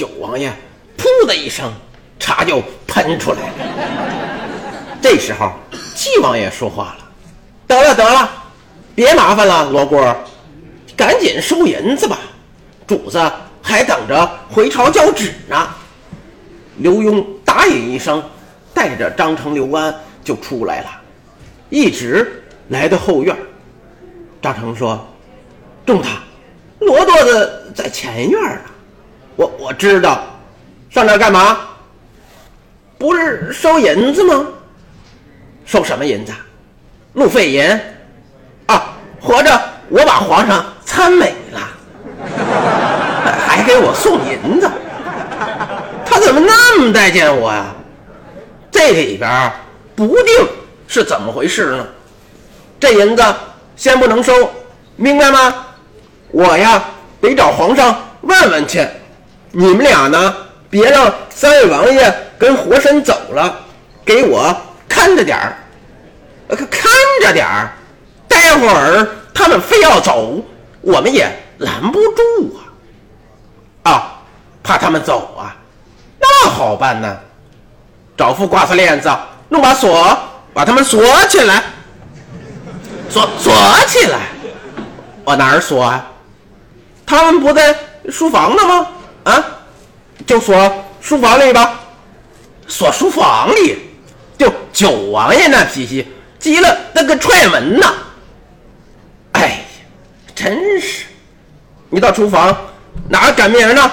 九王爷噗的一声，茶就喷出来了。这时候，七王爷说话了：“得了得了，别麻烦了，罗锅，赶紧收银子吧，主子还等着回朝交旨呢。”刘墉答应一声，带着张成、刘安就出来了，一直来到后院。张成说：“仲他，罗垛子在前院呢。我我知道，上这儿干嘛？不是收银子吗？收什么银子？路费银啊！活着我把皇上参美了，还给我送银子。他怎么那么待见我呀？这里边不定是怎么回事呢？这银子。”先不能收，明白吗？我呀得找皇上问问去。你们俩呢，别让三位王爷跟活神走了，给我看着点儿，看着点儿。待会儿他们非要走，我们也拦不住啊！啊，怕他们走啊？那好办呢，找副挂子链子，弄把锁，把他们锁起来。锁锁起来，往哪儿锁啊？他们不在书房呢吗？啊，就锁书房里吧。锁书房里，就九王爷那脾气，急了那个踹门呐！哎呀，真是！你到厨房哪赶明呢？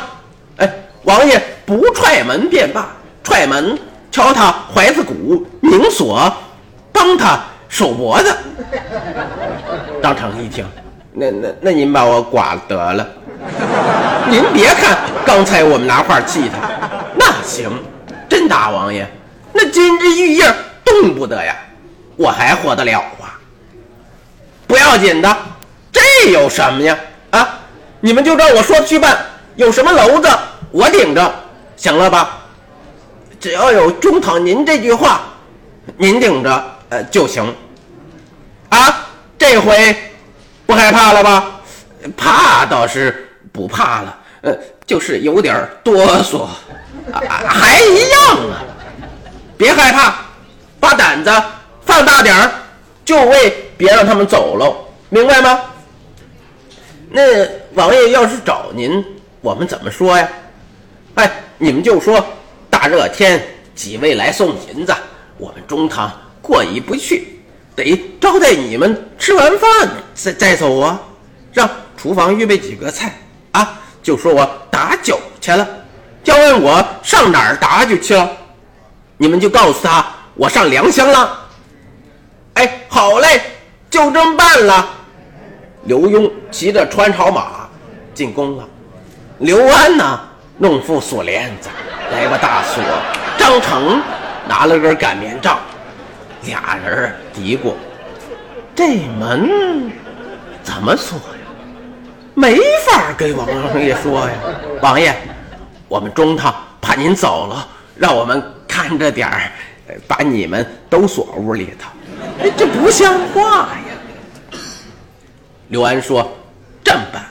哎，王爷不踹门便罢，踹门敲他怀子骨，拧锁，帮他。手脖子，张成一听，那那那您把我剐得了。您别看刚才我们拿话气他，那行，真大王爷，那金枝玉叶动不得呀，我还活得了啊？不要紧的，这有什么呀？啊，你们就照我说去办，有什么娄子我顶着，行了吧？只要有中堂您这句话，您顶着。呃，就行，啊，这回不害怕了吧？怕倒是不怕了，呃，就是有点哆嗦，啊，还一样啊。别害怕，把胆子放大点儿，就为别让他们走了，明白吗？那王爷要是找您，我们怎么说呀？哎，你们就说大热天几位来送银子，我们中堂。过意不去，得招待你们吃完饭再再走啊！让厨房预备几个菜啊！就说我打酒去了，叫问我上哪儿打酒去了，你们就告诉他我上良乡了。哎，好嘞，就这么办了。刘墉骑着穿朝马进宫了，刘安呢弄副锁链子，来把大锁。张成拿了根擀面杖。俩人嘀咕：“这门怎么锁呀？没法给王爷说呀。王爷，我们中堂怕您走了，让我们看着点儿，把你们都锁屋里头。哎，这不像话呀！”刘安说：“这么办，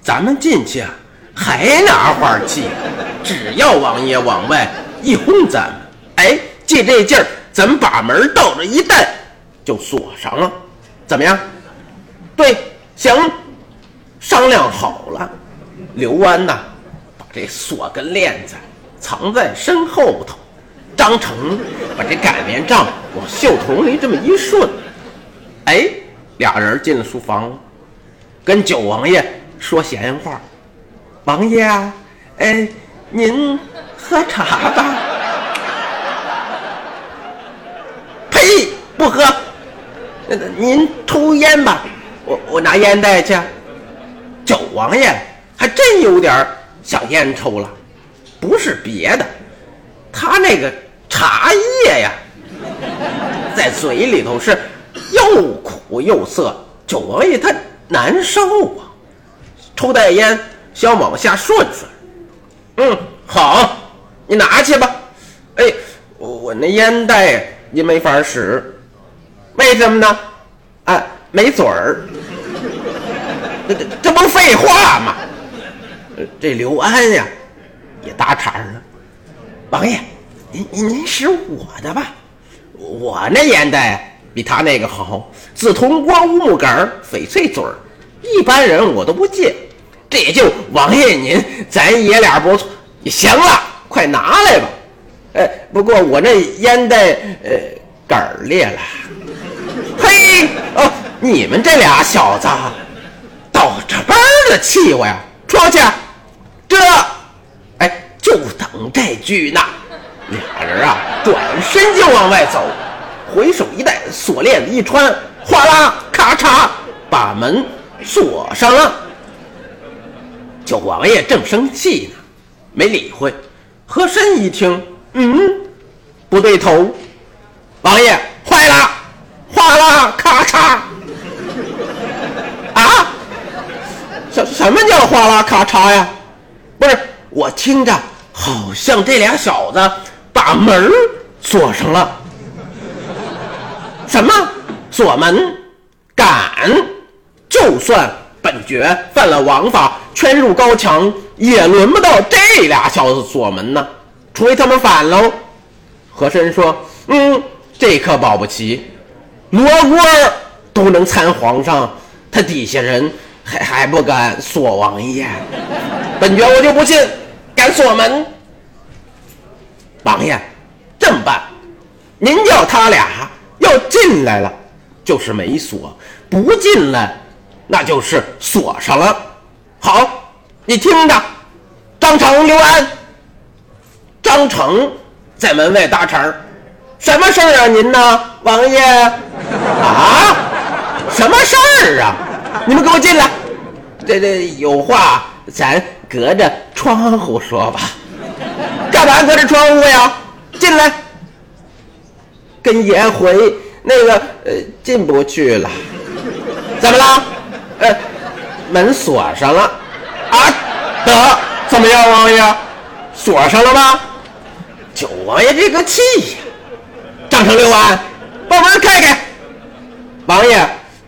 咱们进去啊，还拿话气，只要王爷往外一轰，咱们哎，借这劲儿。”咱们把门倒着一带，就锁上了，怎么样？对，行，商量好了。刘安呐，把这锁跟链子藏在身后头。张成把这擀面杖往袖筒里这么一顺，哎，俩人进了书房，跟九王爷说闲话。王爷，哎，您喝茶吧。呸不喝，您抽烟吧，我我拿烟袋去。九王爷还真有点想烟抽了，不是别的，他那个茶叶呀，在嘴里头是又苦又涩，九王爷他难受啊。抽袋烟想往下顺顺，嗯，好，你拿去吧。哎，我那烟袋也没法使。为什么呢？啊，没嘴儿，这这这不废话吗？这刘安呀，也搭茬了：“王爷，您您使我的吧？我那烟袋比他那个好，紫铜锅、乌木杆、翡翠嘴儿，一般人我都不借。这也就王爷您，咱爷俩不错。行了，快拿来吧。哎，不过我那烟袋呃杆儿裂了。嘿，哦，你们这俩小子倒着班的气我呀！出去，这，哎，就等这句呢。俩人啊，转身就往外走，回手一带，锁链子一穿，哗啦，咔嚓，把门锁上了。九王爷正生气呢，没理会。和珅一听，嗯，不对头，王爷坏了，哗啦，咔嚓，啊，什么叫哗啦咔嚓呀？不是，我听着好像这俩小子把门锁上了。什么锁门？敢？就算本爵犯了王法，圈入高墙，也轮不到这俩小子锁门呢。除非他们反喽。和珅说：“嗯，这可保不齐。罗锅都能参皇上，他底下人还还不敢锁王爷。本爵我就不信敢锁门。王爷，这么办？您叫他俩要进来了，就是没锁；不进来，那就是锁上了。好，你听着，张成、刘安。张成在门外搭茬儿什么事儿啊？您呢，王爷？啊？什么事儿啊？你们给我进来！这这有话咱隔着窗户说吧。干嘛隔着窗户呀？进来，跟爷回那个呃进不去了。怎么了？呃，门锁上了。啊？得，怎么样，王爷？锁上了吗？九王爷这个气呀！张成、六安，把门开开。王爷，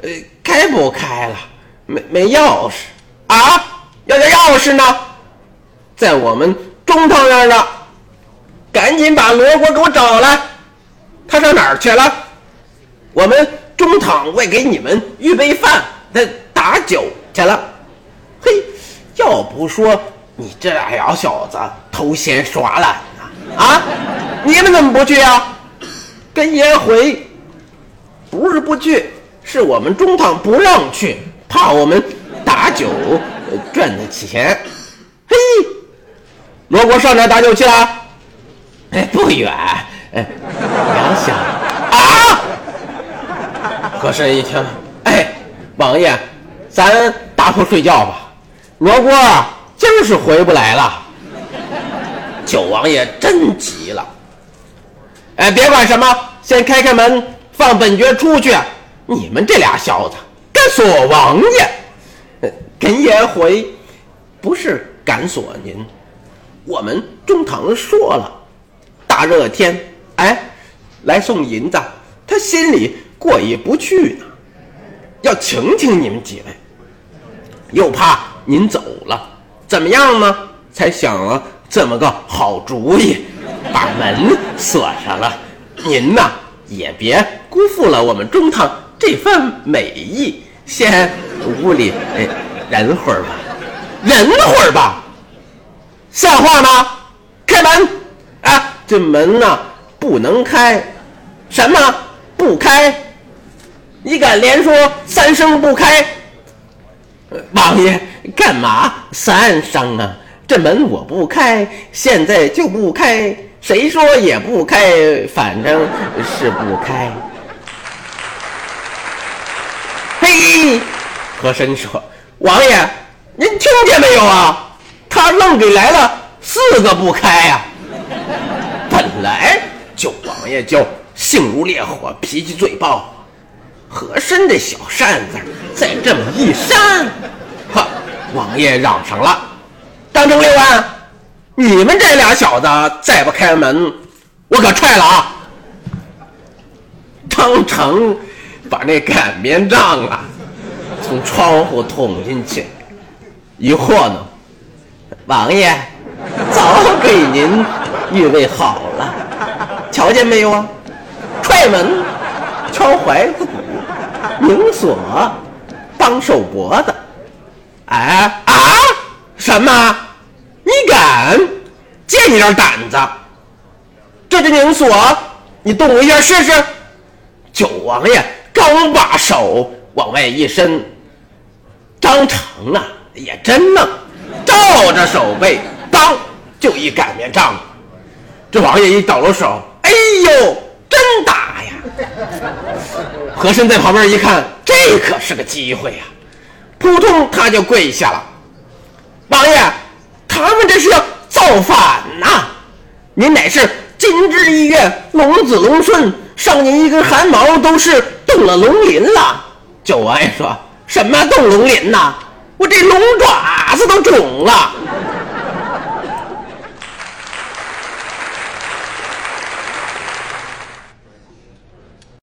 呃，开不开了？没没钥匙啊？要要钥匙呢？在我们中堂那儿呢。赶紧把罗锅给我找来。他上哪儿去了？我们中堂为给你们预备饭，他打酒去了。嘿，要不说你这俩小子偷闲耍懒呢。啊！你们怎么不去啊？跟爷回，不是不去，是我们中堂不让去，怕我们打酒赚的钱。嘿，罗锅上哪打酒去了？哎，不远，哎，两小啊！和珅一听，哎，王爷，咱打铺睡觉吧。罗锅今儿是回不来了。九王爷真急了，哎，别管什么，先开开门，放本爵出去。你们这俩小子锁王爷，跟爷回，不是敢锁您。我们中堂说了，大热天，哎，来送银子，他心里过意不去呢，要请请你们几位，又怕您走了，怎么样呢？才想了。这么个好主意，把门锁上了。您呐，也别辜负了我们中堂这份美意，先屋里忍会儿吧，忍会儿吧，像话吗？开门！啊，这门呐不能开，什么不开？你敢连说三声不开？王爷干嘛三声啊？这门我不开，现在就不开。谁说也不开，反正是不开。嘿，和珅说：“王爷，您听见没有啊？他愣给来了四个不开呀！本来九王爷就性如烈火，脾气最暴。和珅这小扇子再这么一扇，呵，王爷嚷上了。”张成、六安，你们这俩小子再不开门，我可踹了啊！张成把那擀面杖啊从窗户捅进去，一和呢，王爷，早给您预备好了，瞧见没有啊？踹门，敲怀子鼓，拧锁，绑手脖子。哎啊！什么？你敢？借你点胆子！这就拧锁，你动一下试试。九王爷刚把手往外一伸，张成啊也真愣，照着手背，当就一擀面杖。这王爷一抖了手，哎呦，真打呀！和珅在旁边一看，这可是个机会呀，扑通他就跪下了。王爷，他们这是要造反呐！您乃是金枝玉叶、龙子龙孙，上您一根汗毛都是动了龙鳞了。九王爷说什么动龙鳞呐？我这龙爪子都肿了。